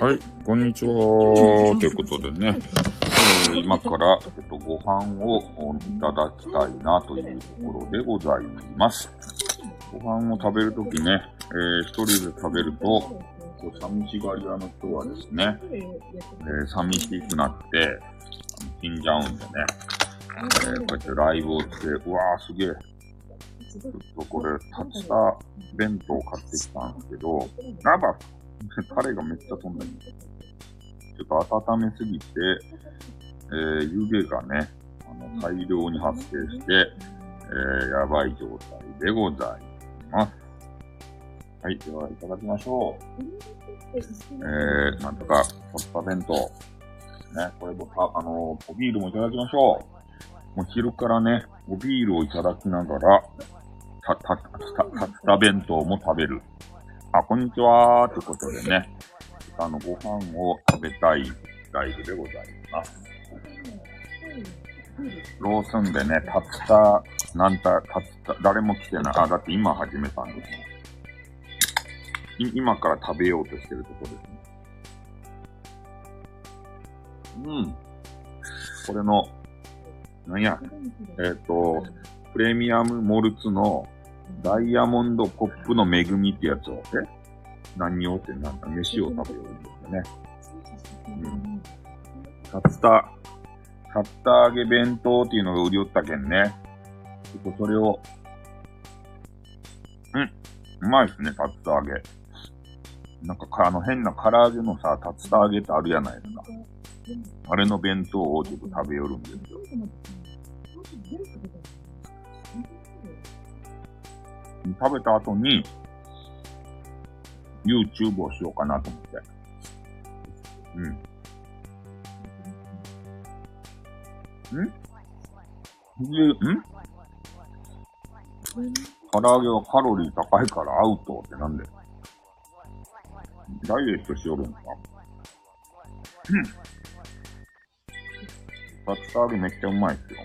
はい、こんにちは。ということでね、えー、今から、えっと、ご飯をいただきたいなというところでございます。ご飯を食べるときね、えー、一人で食べると、寂しがり屋の人はですね、えー、寂しくなって、死んじゃうんでね、えー、こうやってライブをして、うわーすげえ。ちょっとこれ、竜田弁当買ってきたんですけど、やば タレがめっちゃ飛んでる。ちょっと温めすぎて、えー、湯気がね、あの、大量に発生して、えー、やばい状態でございます。はい、では、いただきましょう。えー、なんとか、ホッパ弁当。ね、これもた、あの、おビールもいただきましょう。もう昼からね、おビールをいただきながら、た、た、た、た、た弁当も食べる。あ、こんにちはということでね、あの、ご飯を食べたいライブでございます。ローソンでね、たった、なんた、たった、誰も来てない。あ、だって今始めたんですね。今から食べようとしてるところですね。うん。これの、なんや、えっ、ー、と、プレミアムモルツのダイヤモンドコップの恵みってやつを、え何をってなんか飯を食べようんですよね。うん。竜田、竜田揚げ弁当っていうのが売り寄ったけんね。ちょっとそれを、うん。うまいっすね、竜田揚げ。なんかあの変な唐揚げのさ、竜田揚げってあるやないですか。あれの弁当をちょっと食べよるんですよ。食べた後に、YouTube をしようかなと思って。うん。ん？で、ん？唐揚げはカロリー高いからアウトってなんでダイエットしよるんかうん。竜田揚げめっちゃうまいっすよ。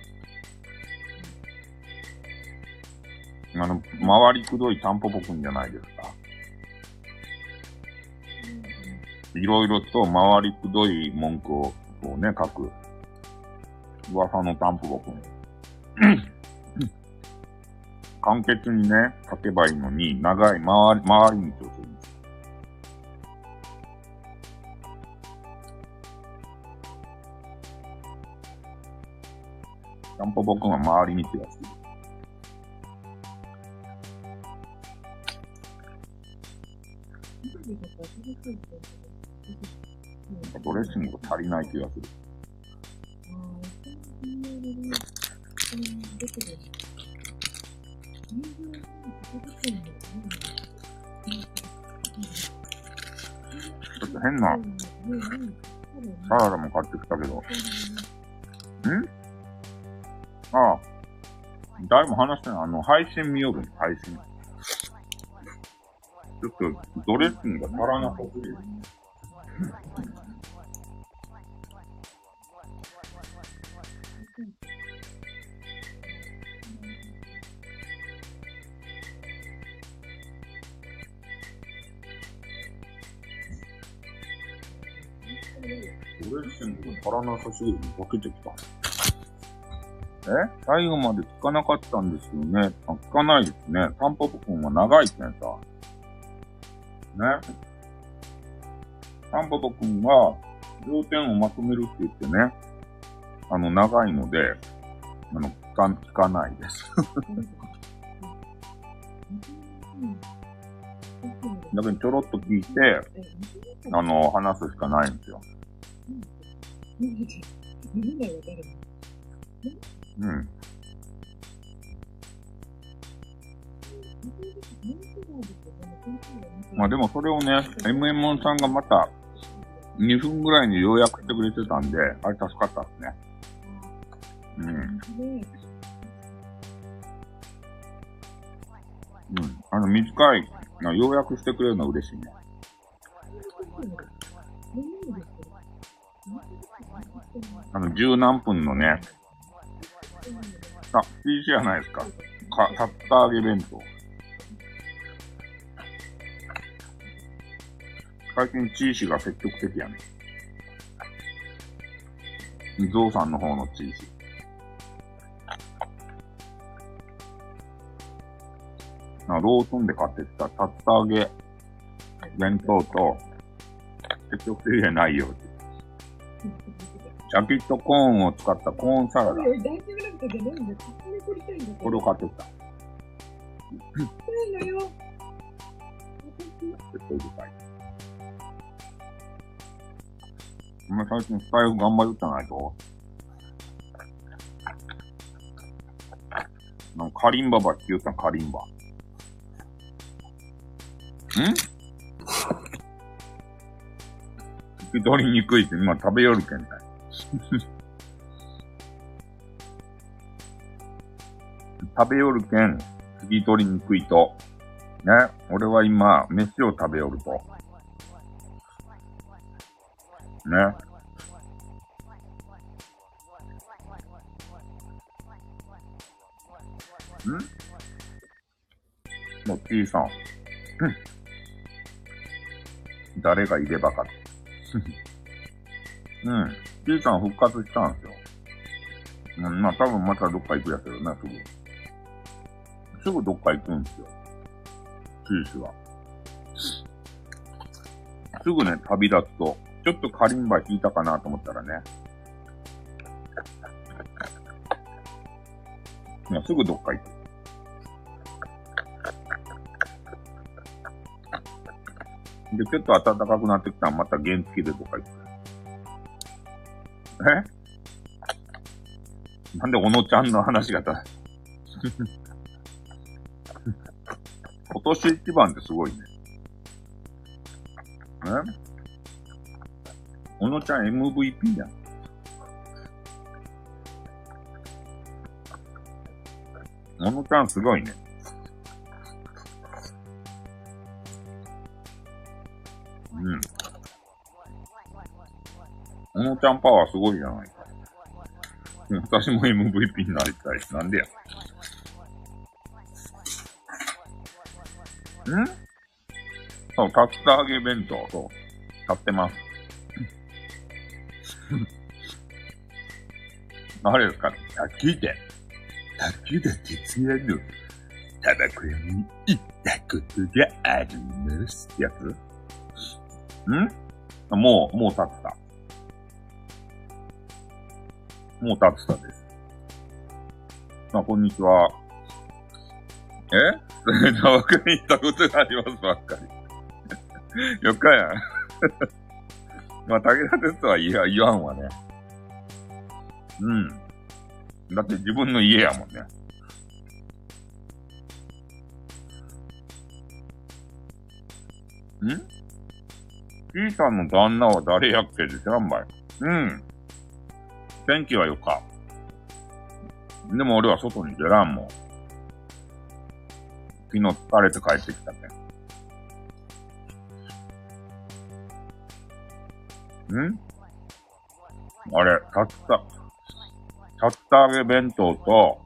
あの、回りくどいタンポポくんじゃないですか。いろいろと回りくどい文句をこうね、書く。噂のタンポポくん。簡潔にね、書けばいいのに、長い回り、回り道をするんです。タンポポくんは回り道が好き。気がする。ちょっと変なサラダも買ってきたけど。ん？ああ。誰も話してない。あの、配信見よる配信。ちょっとドレッシングが足らなさすぎる。グが足らなさすぎるの分けてきた。え？最後まで聞かなかったんですよね。あ、聞かないですね。タンポポくんは長いけんさ。ね？タンポポくんは、要点をまとめるって言ってね、あの、長いので、あの、聞か、聞かないです。だけどちょろっと聞いて、あの、話すしかないんですよ。うん。まあでもそれをね、MM さんがまた2分ぐらいに要約してくれてたんで、あれ助かったですね。うん。うん。あの、短い、要約してくれるのは嬉しいね。あの、十何分のね、あ、いいじゃないですか。か、タッタ揚げ弁当。最近チーシが積極的やね。ゾウさんの方のチーシ。あローソンで買ってきた竜田揚げ弁当と、積極的じゃないよ。シャキットコーンを使ったコーンサラダ。これを買ってきた。ないのよ。絶対深い。お前最近スタイル頑張るってないとなんかカリンババって言ったんカリンバ。ん？聞き取りにくいって今食べよるけんね。食べよるけん、聞き取りにくいと。ね、俺は今、飯を食べよると。ね。ん？もう T さん。誰がいればか。うん。T さん復活したんですよ。うん、まあ多分またどっか行くやつよな、すぐ。すぐどっか行くんですよ。九州は。すぐね、旅立つと、ちょっとカリンバ引いたかなと思ったらね。いや、すぐどっか行く。で、ちょっと暖かくなってきたらまた原付でどっか行く。え？なんで小野ちゃんの話がた、今年一番ってすごいね。え？小野ちゃん MVP やん。小野ちゃんすごいね。小野ちゃんパワーすごいじゃないか。私も MVP になりたい。なんでや。ん？そう、竜田揚げ弁当、そう、買ってます。あれですか？卓球で、卓球で徹夜のタバコ屋に行ったことがありますってやつん？もう、もう立った。もう立ったです。まあ、こんにちは。え？砂漠に行ったことがありますばっかり。よっかやん。まあ、武田鉄とは言言わんわね。うん。だって自分の家やもんね。ん ?T さんの旦那は誰やっけ？で知らんばい。うん。天気はよか。でも俺は外に出らんもん。昨日疲れて帰ってきたけん。ん？あれ、たった、たった揚げ弁当と、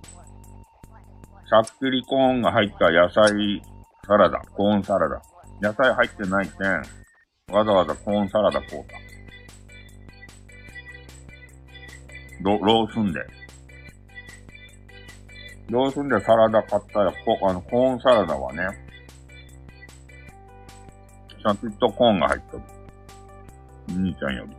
さっくりコーンが入った野菜サラダ、コーンサラダ。野菜入ってないけん、わざわざコーンサラダ買うた。ロ、ロースンで。ロースンでサラダ買ったら、こあの、コーンサラダはね、シャキットコーンが入っとる。兄ちゃんより。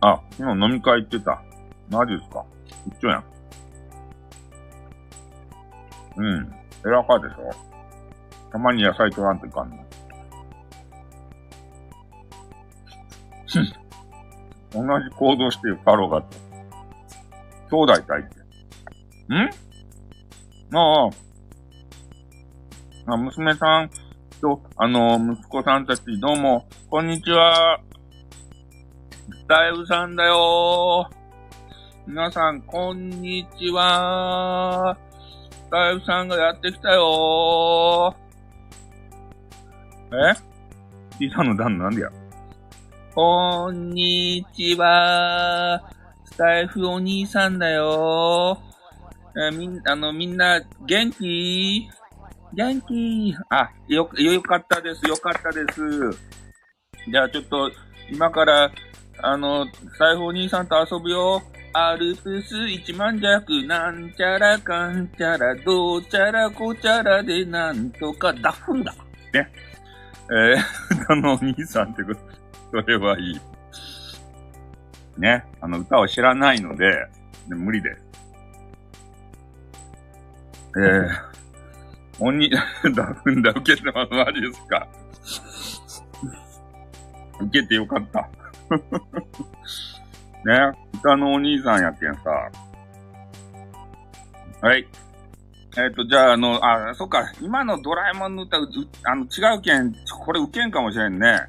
あ、今飲み会行ってた。マジっすか一緒やん。うん。エラカでしょたまに野菜取らんといかんの。同じ行動してるカロがと。兄弟対決。ん？ああ。あ、娘さんと、あの、息子さんたち、どうも、こんにちは。スタイルさんだよ皆さん、こんにちは。スタイルさんがやってきたよえ？小さな旦那なんでや？こんにちは。スタイフお兄さんだよ。えみん、あの、みんな、元気？元気？あ、よ、よかったです。よかったです。じゃあちょっと、今から、あの、財布お兄さんと遊ぶよ。アルプス一万弱、なんちゃらかんちゃら、どうちゃらこちゃらでなんとか、ダフんだ。ね。えー、あの、お兄さんってこと。それはいい。ね。あの、歌を知らないので、で無理です。えー、鬼、だ、んだ、受けてます。マジですか。受けてよかった。ね。歌のお兄さんやけんさ。はい。えっ、ー、と、じゃあ、あの、あ、そっか、今のドラえもんの歌、うあの、違うけん、これ受けんかもしれんね。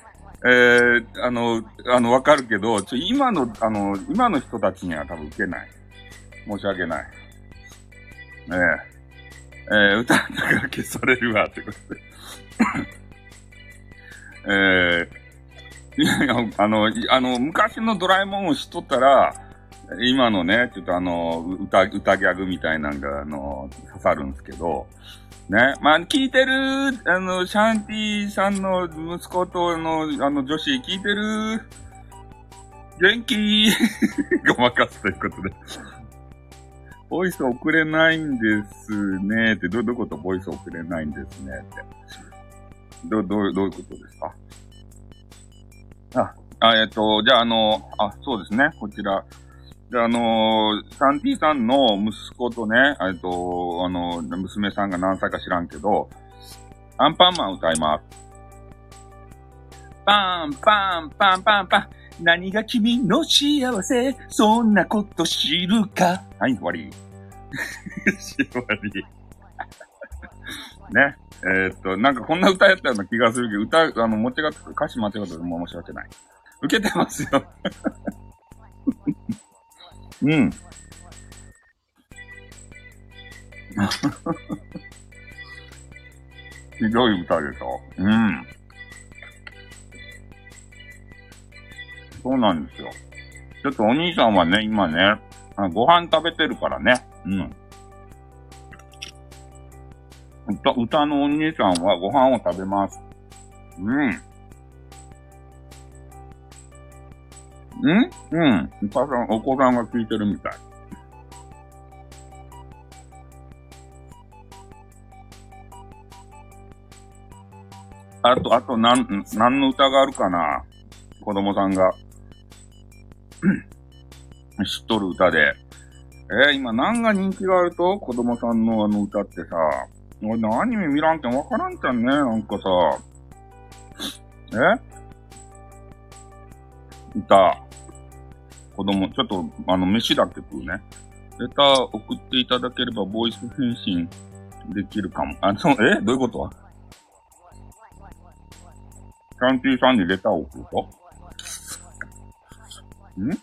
えー、あの、あの、わかるけど、ちょ、今の、あの、今の人たちには多分受けない。申し訳ない。ええー、えー、歌ったから消されるわ、ってことで。えー、いや、あの、あの、昔のドラえもんを知っとったら、今のね、ちょっとあの、歌、歌ギャグみたいなのが、あの、刺さるんですけど、ね。まあ、聞いてる、あの、シャンティさんの息子とあの、あの、女子、聞いてる？元気？ごまかすということで。ボイス送れないんですねって、ど、どこと？ボイス送れないんですねって。ど、どう、どういうことですか？あ、あ、えっと、じゃあ、あの、あ、そうですね。こちら。で、あのー、サンティさんの息子とね、えっと、あの、娘さんが何歳か知らんけど、アンパンマン歌います。パンパンパンパンパン。何が君の幸せそんなこと知るかはい、終わり。終わり。ね。えー、っと、なんかこんな歌やったような気がするけど、歌、あの、間違って、歌詞間違っても申し訳ない。受けてますよ。うん。ひどい歌でしょ。うん。そうなんですよ。ちょっとお兄さんはね、今ね、ご飯食べてるからね。うん。歌、歌のお兄さんはご飯を食べます。うん。んうん。お母さん、お子さんが聞いてるみたい。あと、あと、なん、何の歌があるかな？子供さんが。知っとる歌で。えー、今何が人気があると？子供さんのあの歌ってさ。俺、アニメ見らんけんわからんじゃんね、なんかさ。え？歌。子供、ちょっと、あの、飯だけ食うね。レター送っていただければ、ボイス返信できるかも。あ、そう、え？どういうこと？キャンティーさんにレターを送ると？ん？ち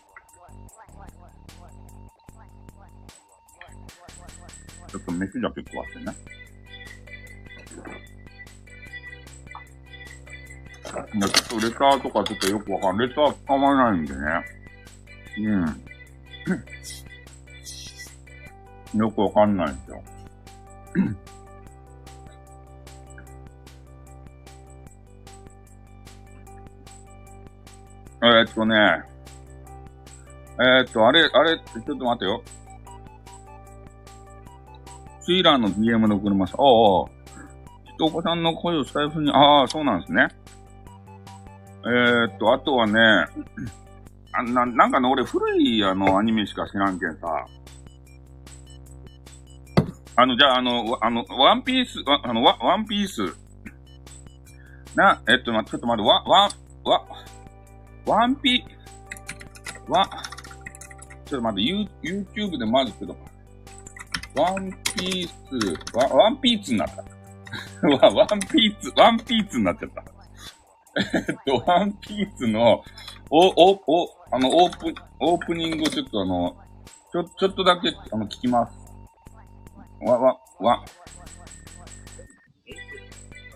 ょっと飯だけ食わせてね。ちょっとレターとかちょっとよくわかんない。レター使わないんでね。うん。よくわかんないですよ。えっとね、えー、っと、あれ、あれ、ちょっと待ってよ。スイラーの DM の送ります。ああ、人お子さんの声をスタイフに、ああ、そうなんですね。えー、っと、あとはね、あななんかね、俺古いあのアニメしか知らんけんさ。あの、じゃあ、あの、あの、ワンピース、あの、ワワンピース。な、えっと、ま、ちょっと待って、ワ、ワ、ワ、ワンピ、ワ、ちょっと待って、ユー、YouTube でまずけど、ワンピース、ワ、ワンピースになった。わ、ワンピーツ、ワンピーツになっちゃった。えっと、ワンピースの、お、お、お、あの、オープ、オープニングをちょっとあの、ちょ、ちょっとだけ、あの、聞きます。わ、わ、わ。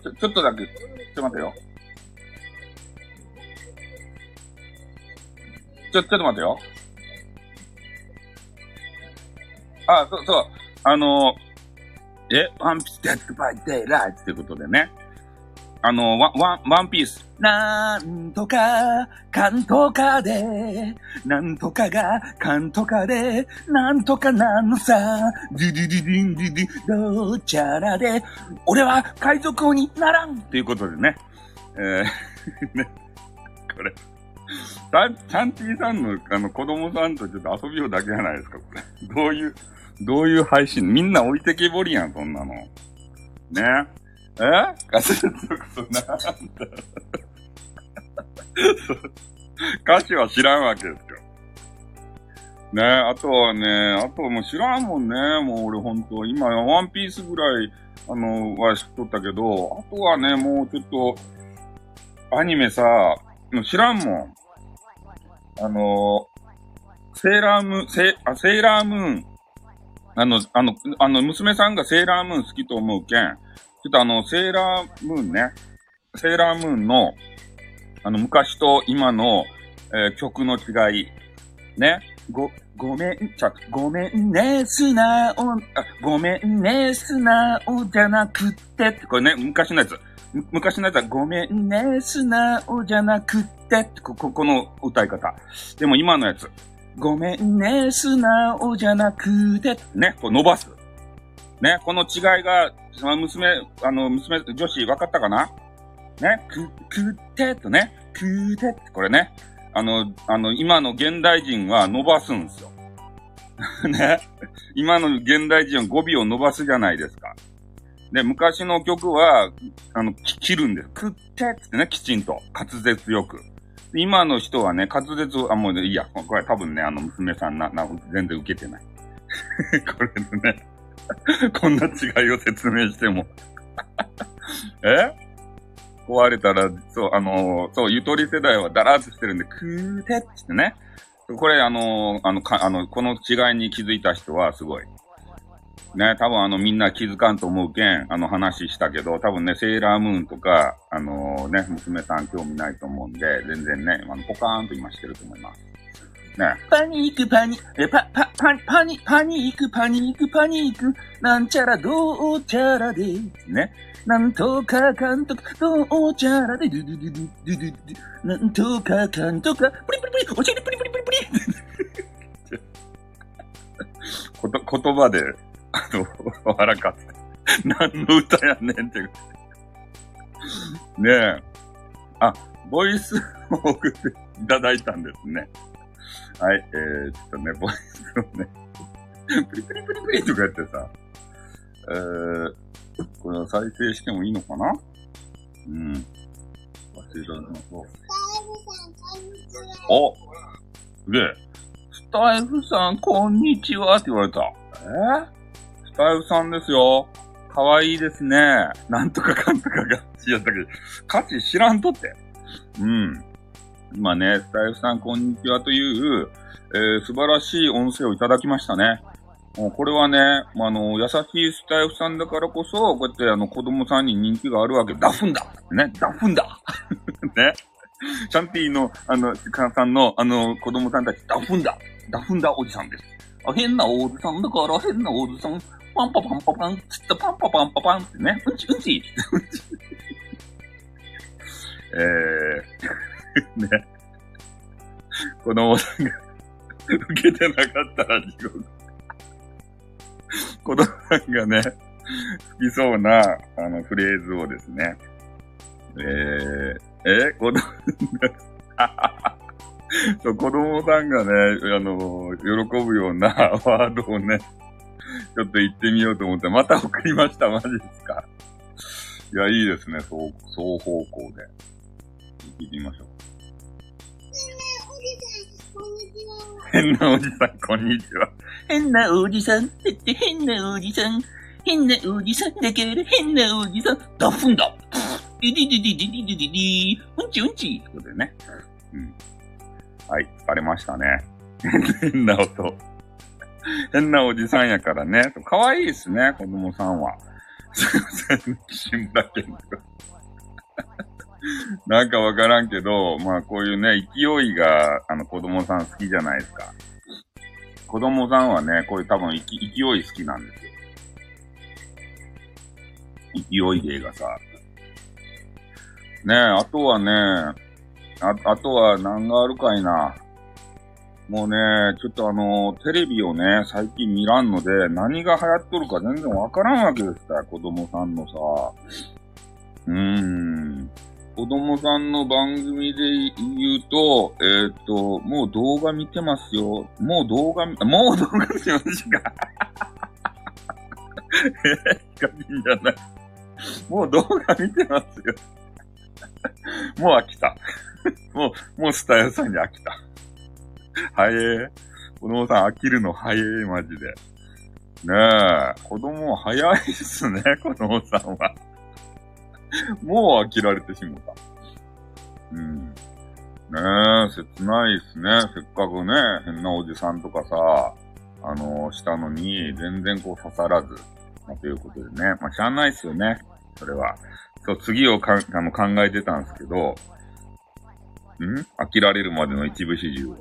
ちょ、ちょっとだけ、ちょっと待てよ。ちょ、ちょっと待てよ。あ、そう、そう。あの、え、ワンピースデッドバイデイライトってことでね。あの、ワン、ワン、ワンピース。なんとか、かんとかで、なんとかが、かんとかで、なんとかなのさ、ドゥドゥドゥドゥンドゥドゥ、どちゃらで、俺は海賊王になるんということでね。えー、ね、これ。サン、チャンティさんの、あの、子供さんとちょっと遊びようだけじゃないですか、これ。どういう、どういう配信？みんな置いてけぼりやん、そんなの。ね。え？ガスのことなんだ。歌詞は知らんわけですよ。ねあとはね、あとはもう知らんもんね。もう俺ほんと、今ワンピースぐらい、あの、は知っとったけど、あとはね、もうちょっと、アニメさ、知らんもん。あの、セーラームーン、セあセーラームーン。あの、あの、あの、娘さんがセーラームーン好きと思うけん、ちょっとあの、セーラームーンね、セーラームーンの、あの、昔と今の、えー、曲の違い、ね、ご、ごめん、ちゃ、ごめんね、素直、あ、ごめんね、素直じゃなくって、これね、昔のやつ。昔のやつは、ごめんね、素直じゃなくてって、こ、ここの歌い方。でも今のやつ。ごめんね、素直じゃなくて、ね、こう伸ばす。ね、この違いが、娘、あの、娘、女子分かったかな？ね、く、くってとね、くってって、これね。あの、あの、今の現代人は伸ばすんですよ。ね。今の現代人は語尾を伸ばすじゃないですか。で、昔の曲は、あの、切るんです。くってってね、きちんと。滑舌よく。今の人はね、滑舌、あ、もういいや。これ多分ね、あの、娘さんな、な、全然受けてない。これでね、こんな違いを説明しても え？壊れたら、そう、あのー、そう、ゆとり世代はダラーっとしてるんで、くーてってね。これ、あのー、あの、か、あの、この違いに気づいた人はすごい。ね、多分あのみんな気づかんと思うけん、あの話したけど、多分ね、セーラームーンとか、あのー、ね、娘さん興味ないと思うんで、全然ね、あの、ポカーンと今してると思います。ね。パニック、パニック、パ、パ、パ、パニ、パニック、パニック、パニック、なんちゃらどうちゃらで、ね。なんとかかんとか、どうちゃらで、ドゥドゥドゥドゥドゥドゥドゥ、なんとかかんとか、プリプリプリ、お尻プリプリプリプリ。こと、言葉で、あの、笑かって。何の歌やねんって。ねえ。あ、ボイスを送っていただいたんですね。はい、えー、ちょっとね、ボイスをね、プリプリプリプリとかやってさ、えー、これは再生してもいいのかな？うん。忘れたのと。おすげえ。スタイフさん、こんにちはって言われた。えー？スタイフさんですよ。かわいいですね。なんとかかんとかが、やったけど、価値知らんとって。うん。今ね、スタイフさんこんにちはという、えー、素晴らしい音声をいただきましたね。もうこれはね、まあの、優しいスタイフさんだからこそ、こうやってあの子供さんに人気があるわけ。ダフンだね、ダフンだ ね。シャンティの、あの、カさんの、あの、子供さんたち、ダフンだダフンだおじさんです。あ、変なおじさんだから、変なおじさん。パンパパンパパン、つったパンパパンパパンってね、うんちうんち えー、ね。子供さんが受けてなかったら地獄。子供さんがね、好きそうな、あの、フレーズをですね、えー、え子供が そう、子供さんがね、あの、喜ぶような ワードをね、ちょっと行ってみようと思って、また送りました。マジですか。いや、いいですね。そう、双方向で。行ってみましょう。変なおじさん、こんにちは。変なおじさんって言って変なおじさん。変なおじさんだから変なおじさん、ダフンだ。ディディディディディディディディうんちうんちってことでね。うん。はい、疲れましたね。変な音。変なおじさんやからね。可愛いですね、子供さんは。すいません、志村けん なんかわからんけど、まあこういうね、勢いが、あの子供さん好きじゃないですか。子供さんはね、こういう多分勢い好きなんですよ。勢い芸がさ。ねえ、あとはね、あ、あとは何があるかいな。もうね、ちょっとあの、テレビをね、最近見らんので、何が流行っとるか全然わからんわけですから、子供さんのさ。うーん。子供さんの番組で言うと、えー、っと、もう動画見てますよ。もう動画、もう動画見てますか？え、カキンじゃない。もう動画見てますよ。もう飽きた。もう、もうスタイルさんに飽きた。早え。子供さん飽きるの早え、マジで。ねえ、子供早いっすね、子供さんは。もう飽きられてしもた。うん。ねえ、切ないっすね。せっかくね、変なおじさんとかさ、あのー、したのに、全然こう刺さらず、まあ、ということでね。まあ、しゃあないっすよね。それは。そう、次をかあの考えてたんですけど、ん？飽きられるまでの一部始終は。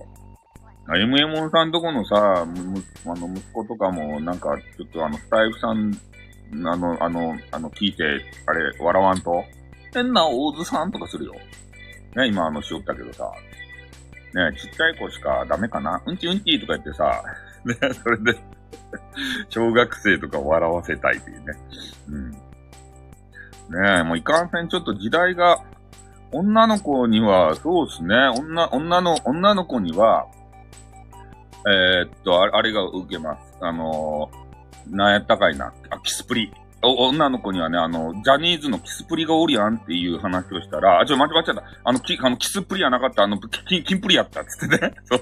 MM さんとこのさ、む、あの、息子とかも、なんか、ちょっとあの、スタイフさんあの、あの、あの、聞いて、あれ、笑わんと？変な大津さんとかするよ。ね、今あの、しよったけどさ。ね、ちっちゃい子しかダメかな？うんちうんちとか言ってさ、ね、それで小学生とか笑わせたいっていうね。うん。ねえ、もういかんせんちょっと時代が、女の子には、そうですね、女、女の、女の子には、えー、っとあ、あれが受けます。あのーなんやったかいな。あ、キスプリ。お、女の子にはね、あの、ジャニーズのキスプリがおるやんっていう話をしたら、あ、ちょ、間違っちゃった。あの、き、あの、キスプリやなかった、あの、キ、キンプリやったっつってね。そう。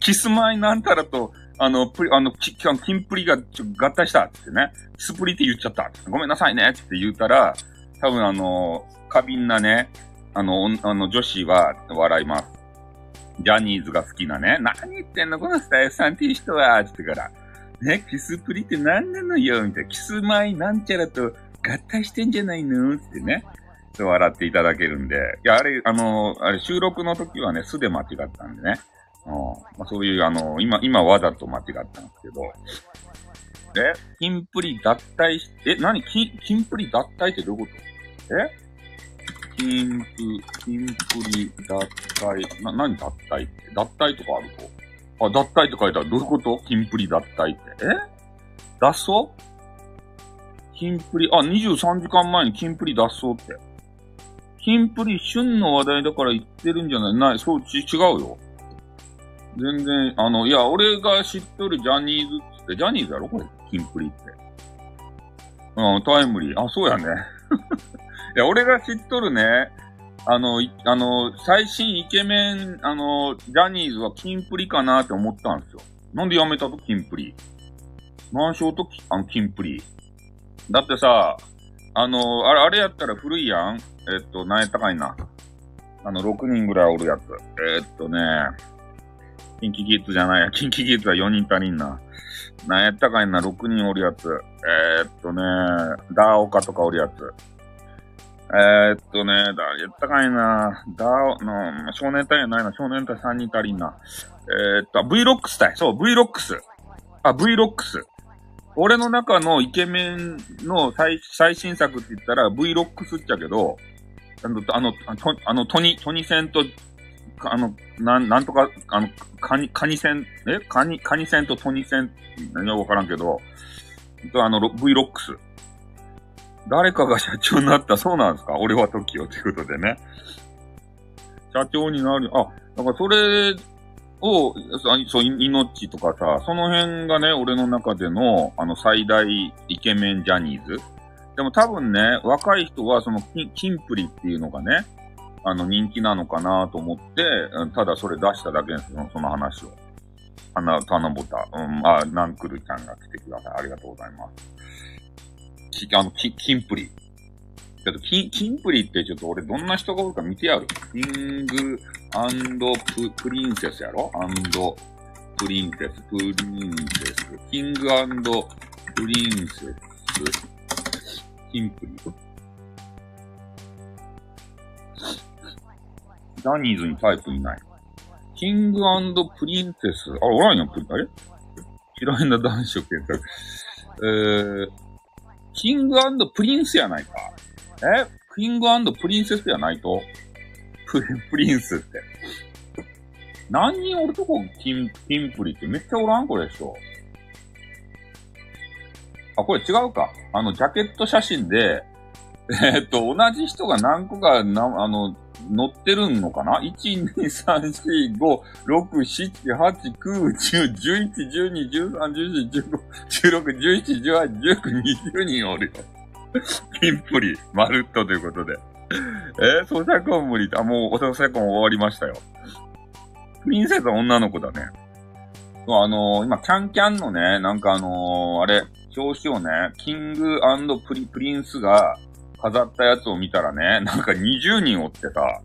キスマイなんたらと、あの、プリ、あの、キ、キンプリがちょ合体したっつってね。キスプリって言っちゃった。ごめんなさいねって言ったら、多分あの、過敏なね、あの、あの、女子は笑います。ジャニーズが好きなね。何言ってんの？このスタイルさんっていう人は、つってから。ね、キスプリって何なのよみたいな。キスマイなんちゃらと合体してんじゃないの？ってね。そう笑っていただけるんで。いや、あれ、あの、あれ収録の時はね、素で間違ったんでね。うん。まあ、そういう、あの、今、今わざと間違ったんですけど。えキンプリ脱退し、え、何？キン、キンプリ脱退ってどういうこと？え？キンプ、キンプリ脱退、な、何脱退って？脱退とかあるとあ、脱退って書いてある。どういうこと？キンプリ脱退って。え？脱走？キンプリ、あ、23時間前にキンプリ脱走って。キンプリ旬の話題だから言ってるんじゃない？ない、そう、ち、違うよ。全然、あの、いや、俺が知っとるジャニーズって、ジャニーズやろ？これ、キンプリって。うん、タイムリー。あ、そうやね。いや、俺が知っとるね、あの、あの、最新イケメン、あの、ジャニーズはキンプリかなって思ったんですよ。なんでやめたと？キンプリ。マンションとあの、キンプリ。だってさ、あの、あれ、あれやったら古いやんえっと、何やったかいな。あの、6人ぐらいおるやつ。えっとね、キンキギッズじゃないや。キンキギッズは4人足りんな。何やったかいな、6人おるやつ。えー、っとね、ダーオカとかおるやつ。えー、っとね、だ、やったかいな。だ、の、少年隊やないな。少年隊3人足りんな。えー、っと、VLOX 隊。そう、VLOX。あ、VLOX。俺の中のイケメンの最最新作って言ったら VLOX っちゃけど、あの、あの、とあの、トニ、トニ戦と、あの、なん、なんとか、あの、カニ、カニ戦、え？カニ、カニ戦とトニ戦、何はわからんけど、あの、VLOX。誰かが社長になったそうなんですか俺は TOKIO ということでね。社長になる、あ、だからそれを、そう、命とかさ、その辺がね、俺の中での、あの、最大イケメンジャニーズ。でも多分ね、若い人はそのキ、キンプリっていうのがね、あの、人気なのかなと思って、ただそれ出しただけですよ、その話を。花、花ぼた、うん、あ、ナンクルちゃんが来てください。ありがとうございます。き、あの、き、キンプリ。ちちょっと、キン、キンプリってちょっと俺どんな人がおるか見てやる。キングプ、プリンセスやろ？ and、プリンセス、プリンセス。キングプリンセス。キンプリ。ジャニーズにタイプいない。キングプリンセス。あ、おらんやん、プリンあれ？嫌いな男子を検索。えー、キングプリンスやないか。え？キングプリンセスやないと？プ プリンスって。何人おるとこ、キン、キンプリってめっちゃおらんこれでしょ。あ、これ違うか。あの、ジャケット写真で、えー、っと、同じ人が何個か、な、あの、乗ってるのかな ?1、2、3、4、5、6、7、8、9、10、11、12、13、14、15、16、17、18、19、20人おるよ。キンプリ、まるっとということで。えー、咀嚼音無理。あ、もう、咀嚼音終わりましたよ。プリンセスは女の子だね。そうあのー、今、キャンキャンのね、なんかあのー、あれ、表紙をね、キングプリ、プリンスが、飾ったやつを見たらね、なんか20人おってさ、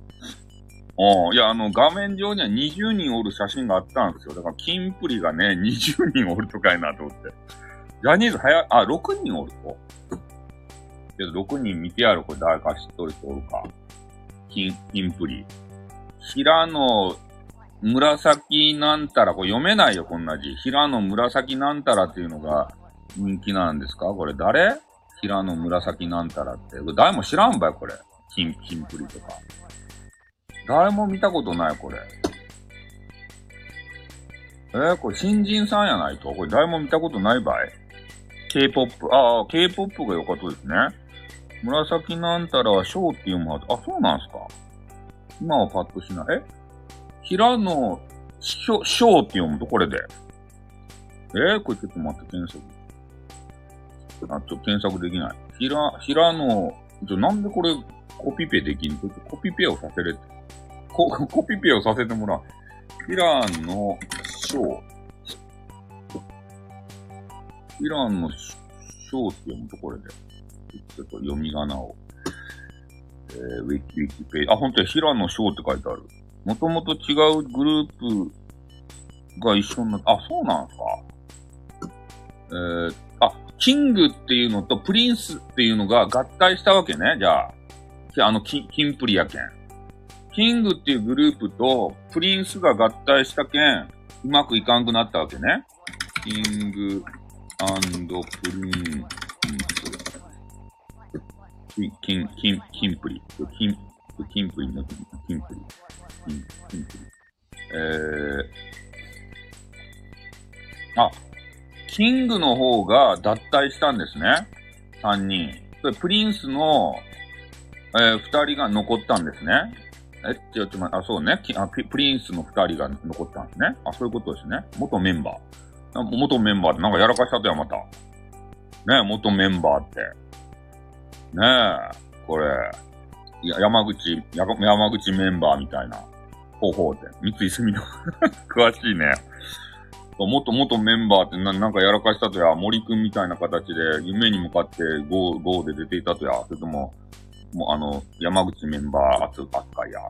うん。いや、あの、画面上には20人おる写真があったんですよ。だから、キンプリがね、20人おるとかいなと思って。ジャニーズ早、あ、6人おると。けど、6人見てやる。これ誰か知っとる人おるか。キン、キンプリ。平野紫なんたら、これ読めないよ、こんな字。平野紫なんたらっていうのが人気なんですか？これ誰？平野紫なんたらって。誰も知らんばい、これ。キン、キンプリとか。誰も見たことない、これ。えー、これ新人さんやないと？これ誰も見たことないばい ?K-POP。ああ、K-POP がよかったですね。紫なんたらはショーっていうものあ、そうなんすか今はパッとしない。え？平野、ショ、ショーって読むとこれで。えー、これちょっと待って、検索。あ、ちょっと検索できない。ひら、ひらの、ちょ、なんでこれ、コピペできんの？コピペをさせれ、コ、コピペをさせてもらう。ひらの、ショー。ひらの、ショーって読むとこれで。ちょっと読み仮名を。えー、ウィキ、ウィキペイあ、本当に平野翔って書いてある。もともと違うグループが一緒になって、あ、そうなんすかえー、キングっていうのとプリンスっていうのが合体したわけね、じゃあ。あの、キ、キンプリやけん。キングっていうグループとプリンスが合体したけん、うまくいかんくなったわけね。キングプリンス。キン、キン、キンプリ。キン、キンプリのキンプリ。キン、キンプリ。えー、あ、キングの方が脱退したんですね。三人。それプリンスの、えー、二人が残ったんですね。え、ちょ、ちょ、あ、そうね。あプリンスの二人が残ったんですね。あ、そういうことですね。元メンバー。元メンバーってなんかやらかしたとや、また。ね元メンバーって。ねえ、これ、や山口、山口メンバーみたいな方法で。三井住の 詳しいね。もっともっとメンバーってななんかやらかしたとや、森くんみたいな形で夢に向かってゴー、ゴーで出ていたとや、それとも、もうあの、山口メンバー扱いや。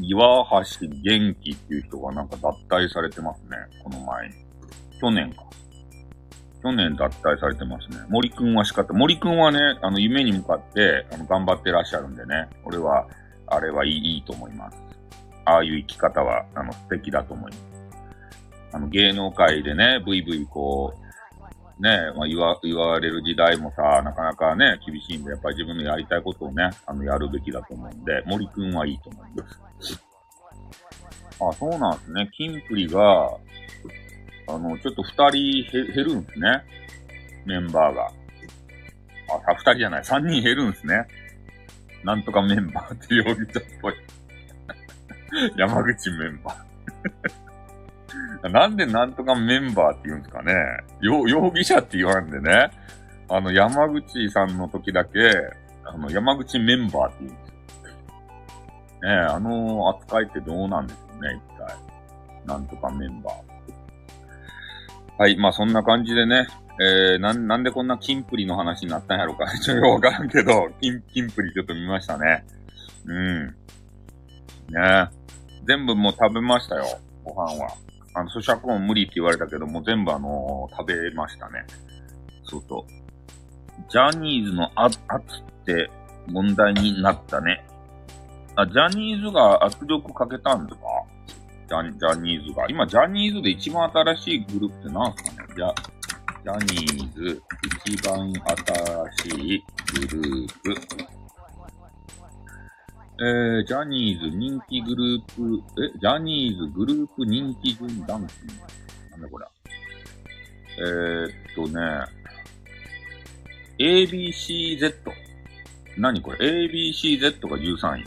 岩橋元気っていう人がなんか脱退されてますね。この前に。去年か。去年脱退されてますね。森くんは仕方。森くんはね、あの、夢に向かって、あの、頑張ってらっしゃるんでね。俺は、あれはいいいいと思います。ああいう生き方は、あの、素敵だと思います。あの、芸能界でね、ブイブイこう、ね、まあ、言わ、言われる時代もさ、なかなかね、厳しいんで、やっぱり自分のやりたいことをね、あの、やるべきだと思うんで、森くんはいいと思います。あ、そうなんですね。キンプリが、あの、ちょっと二人減るんですね。メンバーが。あ、二人じゃない、三人減るんですね。なんとかメンバーって容疑者っぽい。山口メンバーなんでなんとかメンバーって言うんですかね。容疑者って言わんでね。あの、山口さんの時だけ、あの、山口メンバーって言うんですよ。ねえ、あの扱いってどうなんですよね、一体。なんとかメンバー。はい、まあそんな感じでね、えー、なん、なんでこんなキンプリの話になったんやろうか。ちょっとわからんけど、キン、キンプリちょっと見ましたね。うん。ね全部もう食べましたよ、ご飯は。あの、咀嚼音無理って言われたけど、も全部あのー食べましたね。そうそう。ジャニーズの圧圧って問題になったね。あ、ジャニーズが圧力かけたんですか？ジャジャニーズが。今、ジャニーズで一番新しいグループって何すかね？ジャ、ジャニーズ一番新しいグループ。えー、ジャニーズ人気グループ、え、ジャニーズグループ人気順ランキング。なんだこれ。えー、っとね、ABCZ。何これ ?ABCZ が13位。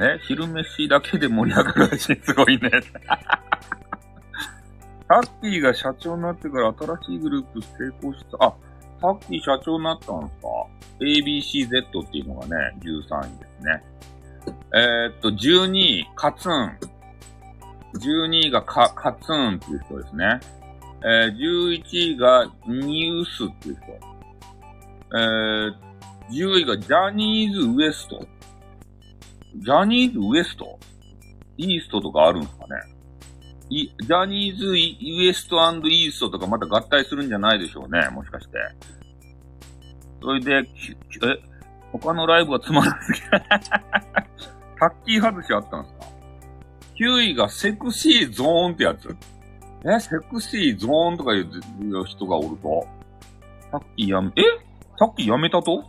え昼飯だけで盛り上がるらしい。すごいね。タッキーが社長になってから新しいグループ成功した。あ、タッキー社長になったんですか ?ABCZ っていうのがね、13位ですね。えー、っと、12位、カツン。12位がカ、カツンっていう人ですね。えー、11位がニュースっていう人。えー、10位がジャニーズウエスト。ジャニーズウエスト？イーストとかあるんですかね、ジャニーズウエストイーストとかまた合体するんじゃないでしょうね、もしかして。それで、え、他のライブはつまらなすぎる。タッキー外しあったんですか ?9 位がセクシーゾーンってやつ。え、セクシーゾーンとかいう人がおると？タッキーやめ、え？タッキーやめたと？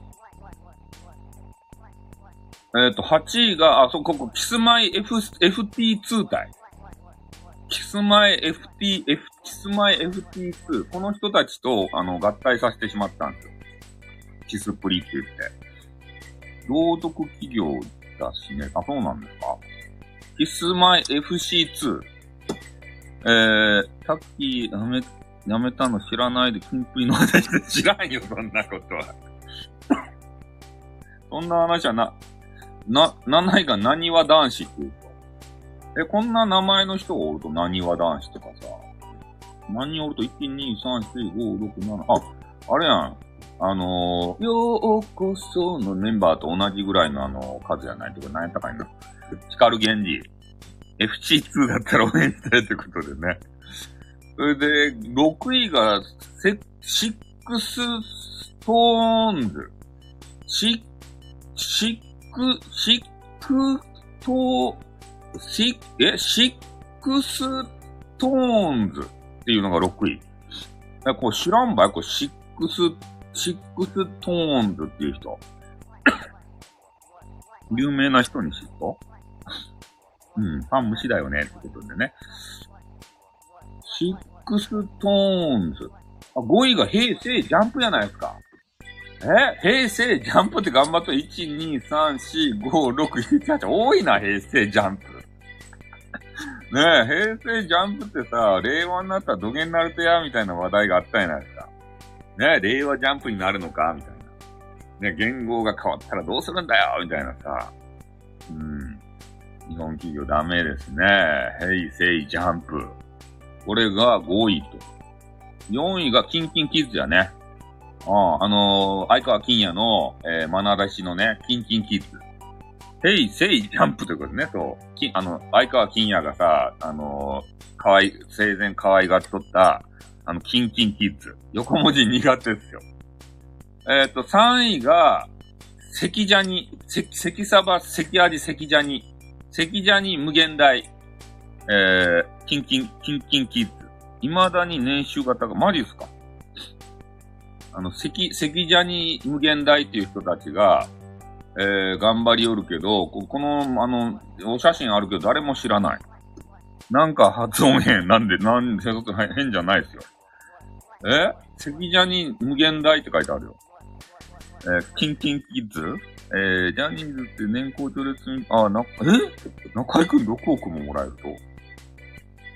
えっ、と、8位が、あ、そこ、こ、キスマイ F、FT2 体。キスマイ FT、F、キスマイ FT2。この人たちと、あの、合体させてしまったんですよ。キスプリって言って。朗読企業だしね。あ、そうなんですかキスマイ FC2。えー、タッキーやめ、やめたの知らないで、キンプリの話で知らんよ、そんなことは。そんな話はな、な、7位が何は男子っていうと。え、こんな名前の人がおると何は男子とかさ。何人おると1、2、3、4、5、6、7。あ、あれやん。あのー、ようこそのメンバーと同じぐらいのあの、数じゃないとか、何やったかいな。光源氏。FC2 だったら応援したいってことでね。それで、6位が、セ、シックスストーンズ。シッ、シック、シックトー、シッ、え、シックストーンズっていうのが6位。え、これ知らんばい？これシックス、シックストーンズっていう人。有名な人に知っとう？ん、ファン無視だよねってことでね。シックストーンズ。あ、5位が平成ジャンプじゃないですか。え？平成ジャンプって何人おると1、2、3、4、5、6、7、8。多いな、平成ジャンプ。ねえ、平成ジャンプってさ、令和になったらどげんなるとや、みたいな話題があったじゃないですか。ね、令和ジャンプになるのかみたいな。ね言語が変わったらどうするんだよみたいなさ。うん。日本企業ダメですね。平成ジャンプ。これが5位と。4位がキンキンキッズやね。ああ、あのー、相川金也の、えー、学出しのね、キンキンキッズ。ヘイセイジャンプということね、そう。き、あの、相川金也がさ、あのー、かわい、生前可愛がっとった、あの、キンキンキッズ。横文字苦手ですよ。えっ、と、3位が、関ジャニ、関、関サバ、関味、関ジャニ、関ジャニ無限大、えー、キンキン、キンキンキッズ。未だに年収型が、マジですかあの、関、関ジャニ無限大っていう人たちが、えー、頑張りよるけど、ここの、あの、お写真あるけど誰も知らない。なんか発音変。なんで、なんで、変じゃないですよ。え？関ジャニ無限大って書いてあるよ。えー、キンキンキッズ？えー、ジャニーズって年功序列に、あ、な、え？中井くん6億ももらえる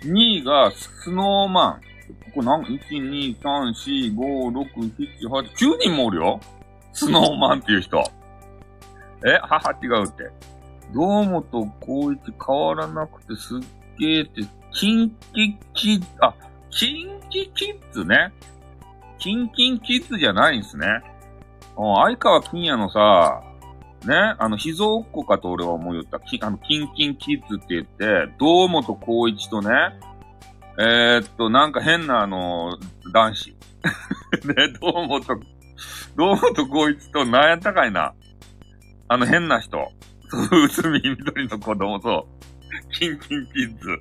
と ?2 位が、スノーマン。ここなん、1、2、3、4、5、6、7、8、9人もおるよスノーマンっていう人。え？はは、違うって。堂本光一変わらなくてすっげーってキンキキッ、あ、キンキキッズね。キンキンキッズじゃないんすね。うん、相川金也のさ、ね、あの、秘蔵っ子かと俺は思いよった。きあの、キンキンキッズって言って、堂本光一とね、えー、っと、なんか変なあの、男子。ね、堂本、堂本光一と何やったかいな。あの変な人。そう、うつみ緑の子供と、キンキンキッズ。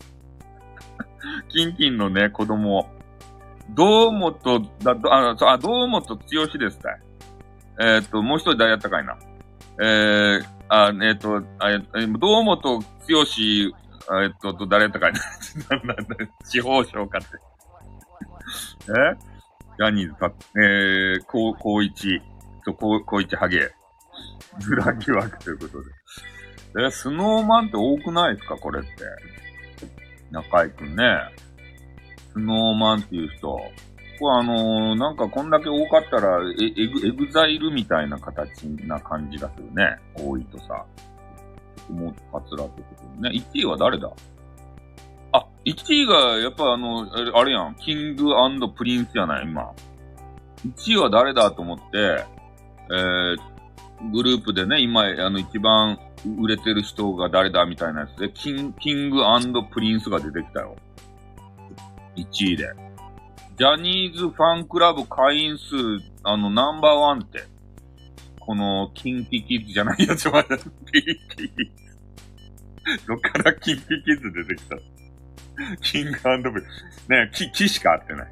キンキンのね、子供。堂本、だ、あ、そう、あ、堂本剛ですたい。えー、っと、もう一人誰やったかいな。えー、あ、えー、っと、あ、え堂本剛、えっと、誰やったかいな。司法省かって。え？ジャニーズか、えー、こう、こういち、と、こう、こういちハゲ。ズラ疑惑ということで。え、 Snow Manって多くないですか？これって。中井くんね。 Snow Manっていう人。これあのー、なんかこんだけ多かったら、え、エグ、 EXILEみたいな形な感じがするね。多いとさ。もう、カツラってことね。1位は誰だ？あ、1位が、やっぱあの、あれやん。 King Princeやない、今。1位は誰だと思って、えー、グループでね、今、あの、一番売れてる人が誰だみたいなやつで、キン King Princeが出てきたよ。1位で。ジャニーズファンクラブ会員数、あの、ナンバーワンって。この、 KinKi Kidsじゃないやつまだ、 KinKi Kids。どっから KinKi Kids出てきた King Prince。ねえ、キ、キしか合ってない。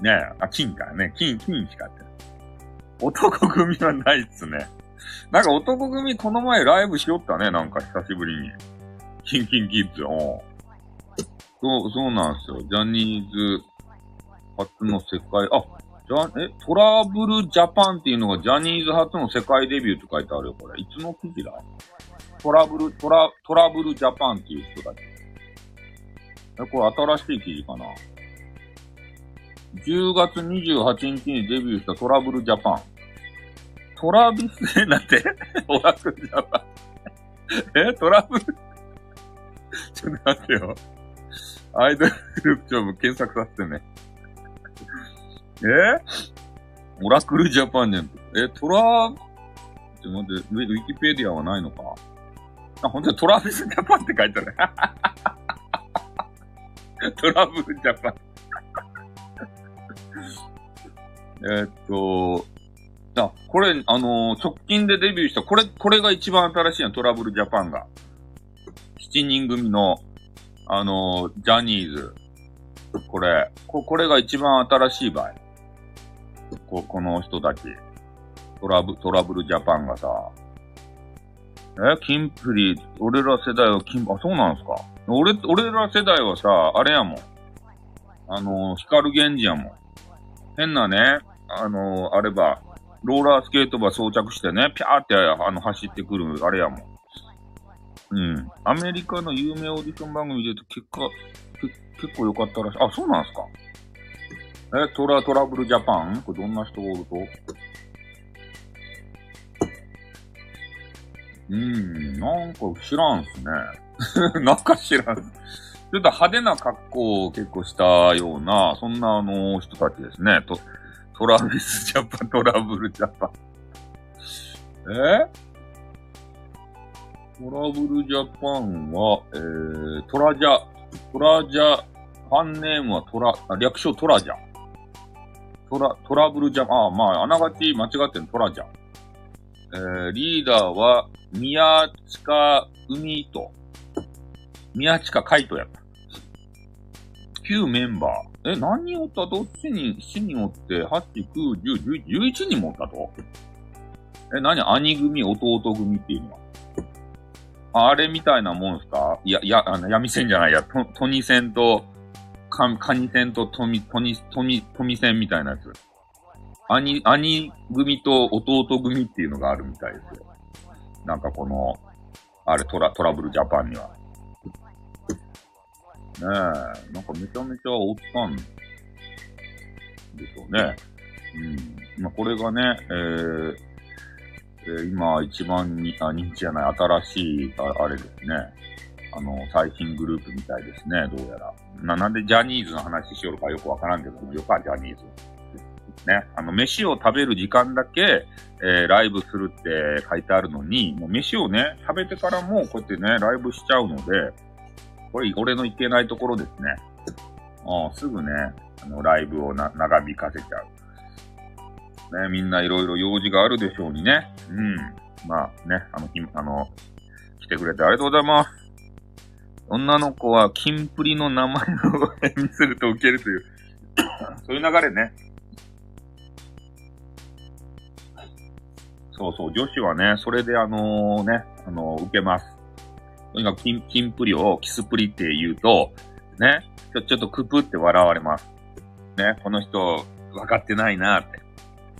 ねえ、あ、金かね。金、金しか合ってない。男組はないっすね。なんか男組この前ライブしよったね、なんか久しぶりに。キンキンキッズ、おそう、そうなんですよ。ジャニーズ初の世界、あ、じゃ、え、トラブルジャパンっていうのがジャニーズ初の世界デビューって書いてあるよ、これ。いつの記事だ？トラブル、トラ、トラブルジャパンっていう人だけ。え、これ新しい記事かな？10月28日にデビューしたトラブルジャパン。トラビス、なんて？オラクルジャパン。え？トラブル？ちょっと待ってよ。アイドルグループ長も検索させてね。え？オラクルジャパンじゃん。え、トラ、ちょっと待って、ウィキペディアはないのか？あ、本当にトラビスジャパンって書いてある。トラブルジャパン。えっと、あ、これ、あのー、直近でデビューした、これ、これが一番新しいの、トラブルジャパンが。7人組の、あのー、ジャニーズ。これ、こ、これが一番新しい場合。こ、この人たち。トラブ、トラブルジャパンがさ。え、キンプリ、俺ら世代はキン、あ、そうなんですか俺、俺ら世代はさ、あれやもん。あのー、光源氏やもん。変なね、あのー、あれば、ローラースケートバー装着してね、ピャーって、あの、走ってくる、あれやもん。うん。アメリカの有名オーディション番組で結果、結構良かったらしい。あ、そうなんすかえ、トラ、トラブルジャパン？これどんな人おると？うーん、なんか知らんすね。なんか知らん。ちょっと派手な格好を結構したような、そんなあの人たちですね。と、トラビスジャパン、トラブルジャパン。え？トラブルジャパンは、えー、トラジャ、トラジャ、ファンネームはトラ、略称トラジャ。トラ、トラブルジャパン、あ、まあ、あながち間違ってるトラジャ。えー、リーダーは、宮近海と、宮近海斗やった。旧メンバー。え、何人おった？どっちに、7人おって、8、9、10、11人もおったと？え、何？兄組、弟組っていうのは？あれみたいなもんすか？いや、いや、あの、闇線じゃないや、ト、トニ線と、カカニ線とトミ、トニ、トミ、トミ線みたいなやつ。兄、兄組と弟組っていうのがあるみたいですよ。なんかこの、あれトラ、トラブルジャパンには。ねえ、なんかめちゃめちゃおったんでしょうね。うん。まあ、これがね、えー、えー、今一番に、あ、認知じゃない、新しい、ああれですね。あの、最新グループみたいですね、どうやら。な、なんでジャニーズの話しよるかよくわからんけど、よか、ジャニーズ。ね、あの、飯を食べる時間だけ、えー、ライブするって書いてあるのに、もう飯をね、食べてからもこうやってね、ライブしちゃうので、これ、俺のいけないところですね。うん、すぐね、あの、ライブをな、長引かせちゃう。ね、みんないろいろ用事があるでしょうにね。うん。まあね、あの、ひ、あの、来てくれてありがとうございます。女の子は、キンプリの名前を変にすると受けるという、そういう流れね。そうそう、女子はね、それであの、ね、あのー、受けます。とにかくキン、キンプリをキスプリって言うと、ね、ちょ、ちょっとクプって笑われます。ね、この人、分かってないなって。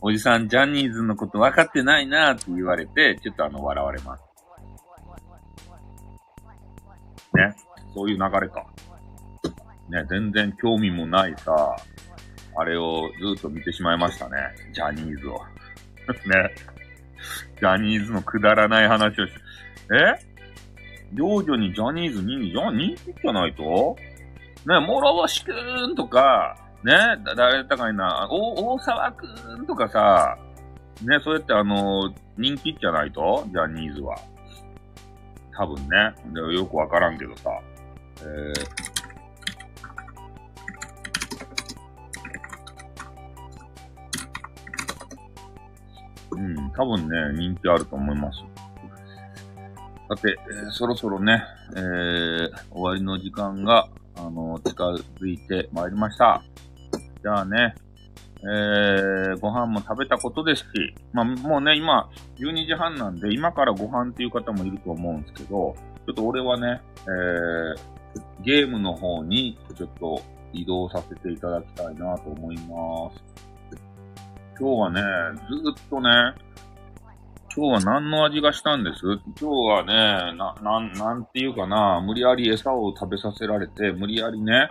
おじさん、ジャニーズのこと分かってないなって言われて、ちょっとあの、笑われます。ね、そういう流れか。ね、全然興味もないさ、あれをずっと見てしまいましたね。ジャニーズを。ね。ジャニーズのくだらない話をして。え？幼女にジャニーズ人気、じゃ人気じゃないと？ね、諸星くんとか、ね、誰だかいな、大沢くんとかさ、ね、そうやってあの、人気じゃないと？ジャニーズは。多分ね。でよくわからんけどさ。えーうん、多分ね、人気あると思います。さて、えー、そろそろね、えー、終わりの時間が、あの、近づいてまいりました。じゃあね、えー、ご飯も食べたことですし、まあ、もうね、今、12時半なんで、今からご飯っていう方もいると思うんですけど、ちょっと俺はね、えー、ゲームの方に、ちょっと移動させていただきたいなと思います。今日はね、ずっとね、今日は何の味がしたんです？今日はね、な、なん、なんていうかな、無理やり餌を食べさせられて、無理やりね、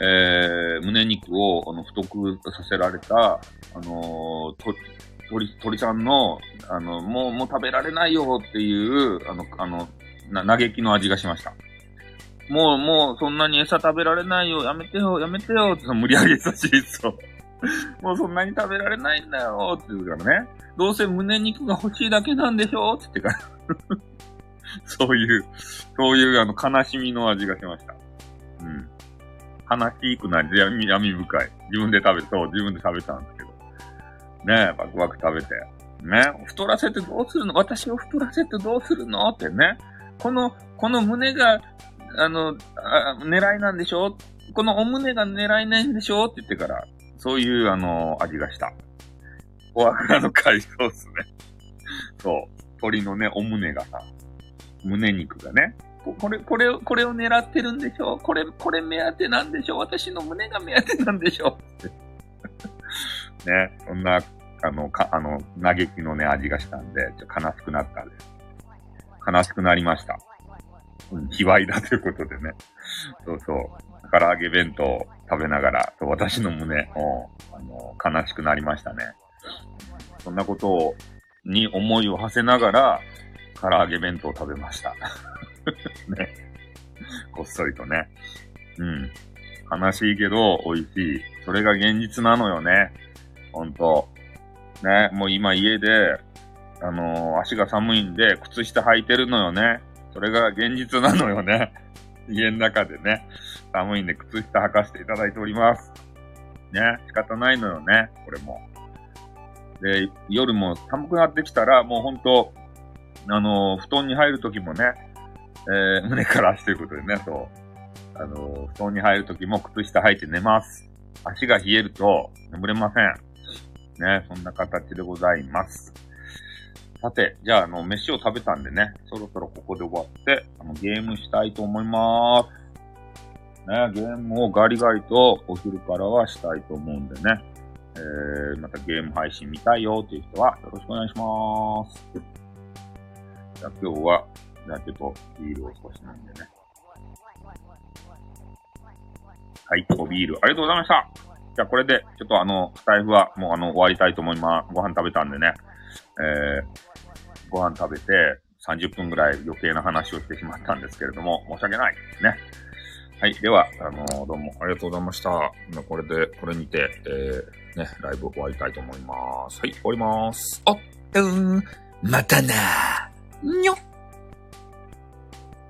えー、胸肉を、あの、太くさせられた、あのー、と、鳥、鳥さんの、あの、もう、もう食べられないよっていう、あの、あの、な、嘆きの味がしました。もう、もう、そんなに餌食べられないよ、やめてよ、やめてよ、って無理やり優しいそう。もうそんなに食べられないんだよ、って言うからね。どうせ胸肉が欲しいだけなんでしょ？って言ってから そういう、そういうあの悲しみの味がしました。うん。悲しくなり、闇、闇深い。自分で食べ、そう、自分で食べたんですけど。ねえ、バクバク食べて。ね太らせてどうするの？私を太らせてどうするの？ってね。この、この胸が、あの、あ狙いなんでしょ？このお胸が狙いないんでしょ？って言ってから、そういう、あの、味がした。フォアグラの海藻っすね。そう。鶏のね、お胸がさ、胸肉がね。これ、これを、これを狙ってるんでしょこれ、これ目当てなんでしょ私の胸が目当てなんでしょ ね、そんな、あの、か、あの、嘆きのね、味がしたんで、ちょっと悲しくなったんです。悲しくなりました。うん、卑猥だということでね。そうそう。唐揚げ弁当食べながら、私の胸を、あの、悲しくなりましたね。そんなことを、に思いを馳せながら、唐揚げ弁当を食べました。ね。こっそりとね。うん。悲しいけど、美味しい。それが現実なのよね。ほんと。ね。もう今家で、あのー、足が寒いんで、靴下履いてるのよね。それが現実なのよね。家の中でね、寒いんで靴下履かせていただいております。ね、仕方ないのよね、これも。で、夜も寒くなってきたら、もうほんと、あの、布団に入るときもね、えー、胸から足ということでね、そう。あの、布団に入るときも靴下履いて寝ます。足が冷えると眠れません。ね、そんな形でございます。さて、じゃあ、あの、飯を食べたんでね、そろそろここで終わって、あの、ゲームしたいと思いまーす。ね、ゲームをガリガリとお昼からはしたいと思うんでね、えー、またゲーム配信見たいよっていう人はよろしくお願いします。じゃあ今日は、じゃあちょっとビールを少し飲んでね。はい、おビール、ありがとうございました。じゃあこれで、ちょっとあの、スタイフはもうあの、終わりたいと思います。ご飯食べたんでね。えー、ご飯食べて、30分ぐらい余計な話をしてしまったんですけれども、申し訳ないですね。はい。では、あのーどうもありがとうございました。これで、これにて、えー、ね、ライブ終わりたいと思います。はい、終わります。おっ、うん、またな。にょっ。